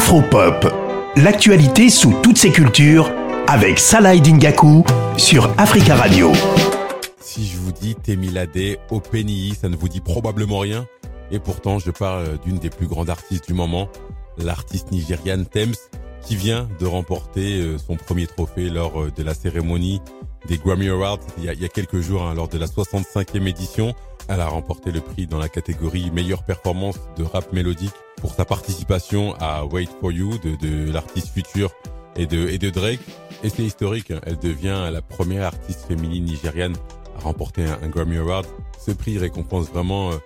Afropop, l'actualité sous toutes ses cultures avec Salah Dingaku sur Africa Radio. Si je vous dis Temilade Openi, ça ne vous dit probablement rien. Et pourtant, je parle d'une des plus grandes artistes du moment, l'artiste nigériane Thames, qui vient de remporter euh, son premier trophée lors euh, de la cérémonie des Grammy Awards il y a, quelques jours, hein, lors de la 65e édition. Elle a remporté le prix dans la catégorie meilleure performance de rap mélodique pour sa participation à Wait for You de, de l'artiste futur et de, et de Drake. Et c'est historique, hein. elle devient la première artiste féminine nigériane à remporter un, Grammy Award. Ce prix récompense vraiment euh,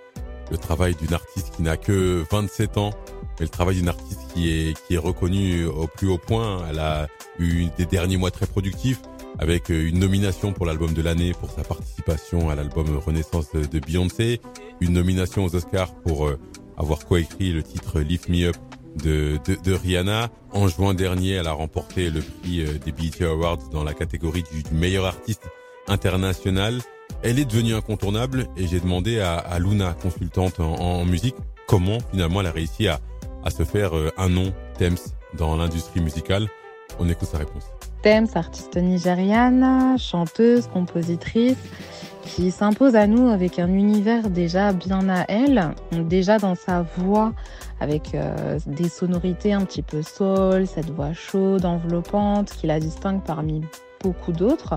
le travail d'une artiste qui n'a que 27 ans, mais le travail d'une artiste qui est, qui est reconnue au plus haut point. Elle a eu des derniers mois très productifs avec euh, une nomination pour l'album de l'année pour sa participation à l'album Renaissance de Beyoncé, une nomination aux Oscars pour euh, avoir coécrit le titre Lift Me Up de, de, de, Rihanna. En juin dernier, elle a remporté le prix euh, des BET Awards dans la catégorie du, meilleur artiste international. Elle est devenue incontournable et j'ai demandé à, à, Luna, consultante en, musique, comment finalement elle a réussi à, à se faire un nom, Thames, dans l'industrie musicale. On écoute sa réponse. Thames, artiste nigériane, chanteuse, compositrice, qui s'impose à nous avec un univers déjà bien à elle, déjà dans sa voix, avec euh, des sonorités un petit peu soul, cette voix chaude, enveloppante, qui la distingue parmi beaucoup d'autres,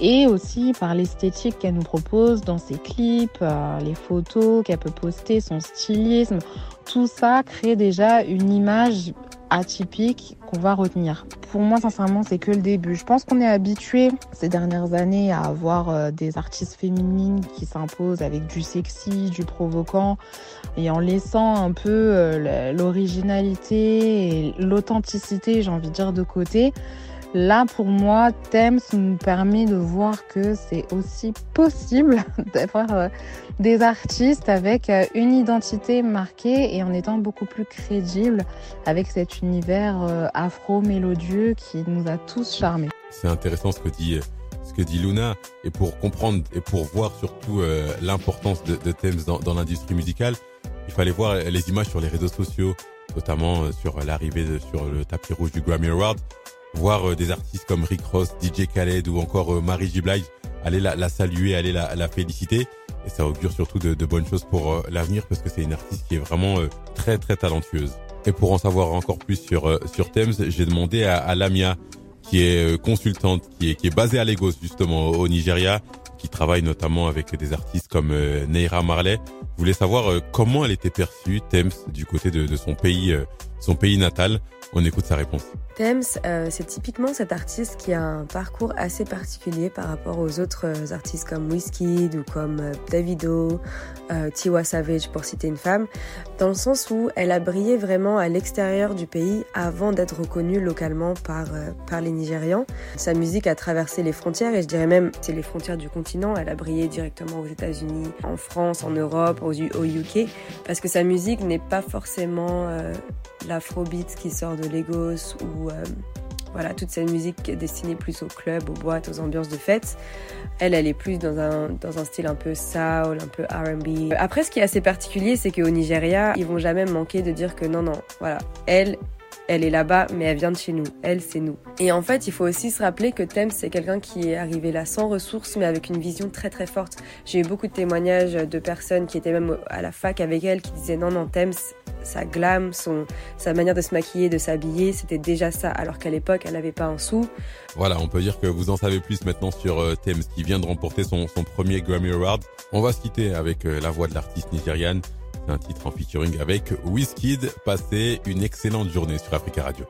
et aussi par l'esthétique qu'elle nous propose dans ses clips, euh, les photos qu'elle peut poster, son stylisme, tout ça crée déjà une image atypique qu'on va retenir. Pour moi, sincèrement, c'est que le début. Je pense qu'on est habitué ces dernières années à avoir euh, des artistes féminines qui s'imposent avec du sexy, du provoquant, et en laissant un peu euh, l'originalité et l'authenticité, j'ai envie de dire, de côté. Là, pour moi, Thames nous permet de voir que c'est aussi possible d'avoir euh, des artistes avec euh, une identité marquée et en étant beaucoup plus crédible avec cet univers euh, afro-mélodieux qui nous a tous charmés. C'est intéressant ce que dit ce que dit Luna et pour comprendre et pour voir surtout l'importance de, Thames dans, dans l'industrie musicale, il fallait voir les images sur les réseaux sociaux, notamment sur l'arrivée sur le tapis rouge du Grammy Award voir euh, des artistes comme Rick Ross, DJ Khaled ou encore euh, Marie J. Aller la, saluer, aller la, la, féliciter. Et ça augure surtout de, bonnes choses pour euh, l'avenir parce que c'est une artiste qui est vraiment très très talentueuse. Et pour en savoir encore plus sur sur Thames, j'ai demandé à, à, Lamia, qui est consultante, qui est qui est basée à Lagos justement au, Nigeria, qui travaille notamment avec des artistes comme Neira Marley. Je voulais savoir comment elle était perçue Thames du côté de, son pays son pays natal. On écoute sa réponse. Thames, euh, c'est typiquement cet artiste qui a un parcours assez particulier par rapport aux autres euh, artistes comme Wizkid ou comme euh, Davido, Tiwa Savage pour citer une femme, dans le sens où elle a brillé vraiment à l'extérieur du pays avant d'être reconnue localement par, par les Nigérians. Sa musique a traversé les frontières et je dirais même c'est les frontières du continent. Elle a brillé directement aux États-Unis, en France, en Europe, au UK, parce que sa musique n'est pas forcément l'afrobeat qui sort de Lagos ou euh, voilà toute cette musique destinée plus au club, aux boîtes, aux ambiances de fête. Elle, elle est plus dans un, dans un style un peu soul, un peu R&B. Après, ce qui est assez particulier, c'est qu'au Nigeria, ils vont jamais manquer de dire que non, non, voilà, elle, elle est là-bas, mais elle vient de chez nous. Elle, c'est nous. Et en fait, il faut aussi se rappeler que Thames, c'est quelqu'un qui est arrivé là sans ressources, mais avec une vision très très forte. J'ai eu beaucoup de témoignages de personnes qui étaient même à la fac avec elle, qui disaient non, non, Thames, sa glam, son, sa manière de se maquiller, de s'habiller, c'était déjà ça, alors qu'à l'époque, elle n'avait pas un sou. Voilà, on peut dire que vous en savez plus maintenant sur euh, Thames, qui vient de remporter son, premier Grammy Award. On va se quitter avec euh, la voix de l'artiste nigériane un titre en featuring avec Wizkid. Passez une excellente journée sur Africa Radio.